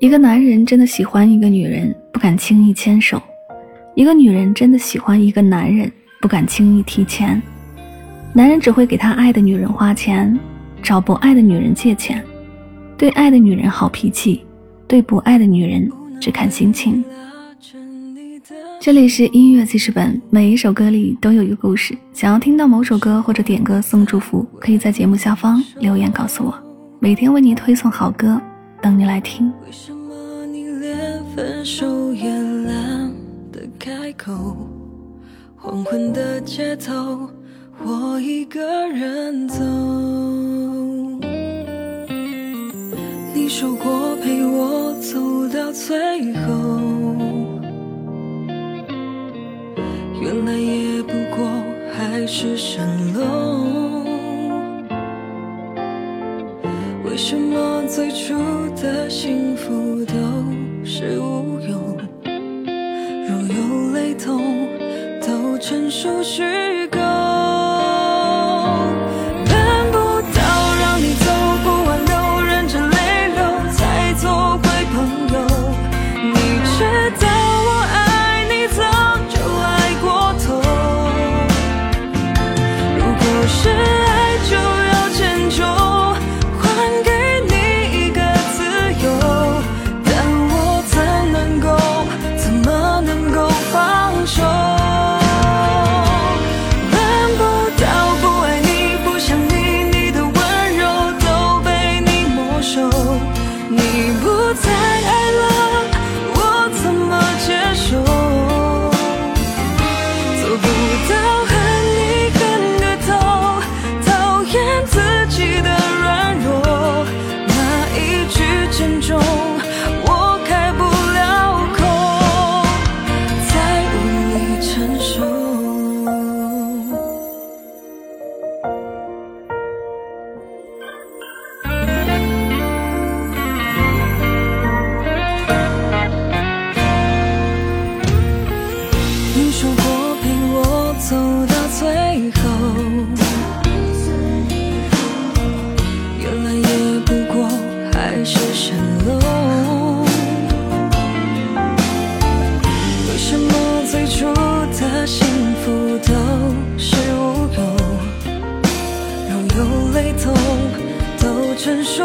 一个男人真的喜欢一个女人，不敢轻易牵手；一个女人真的喜欢一个男人，不敢轻易提钱。男人只会给他爱的女人花钱，找不爱的女人借钱，对爱的女人好脾气，对不爱的女人只看心情。这里是音乐记事本，每一首歌里都有一个故事。想要听到某首歌或者点歌送祝福，可以在节目下方留言告诉我。每天为你推送好歌。等你来听。为什么你连分手也懒得开口黄昏的街头我一个人走。你说过陪我走到最后原来也不过海市蜃楼最初的幸福都是无用？若有雷同，都成熟虚构。海市蜃楼为什么最初的幸福都是无有？若有泪痛都成熟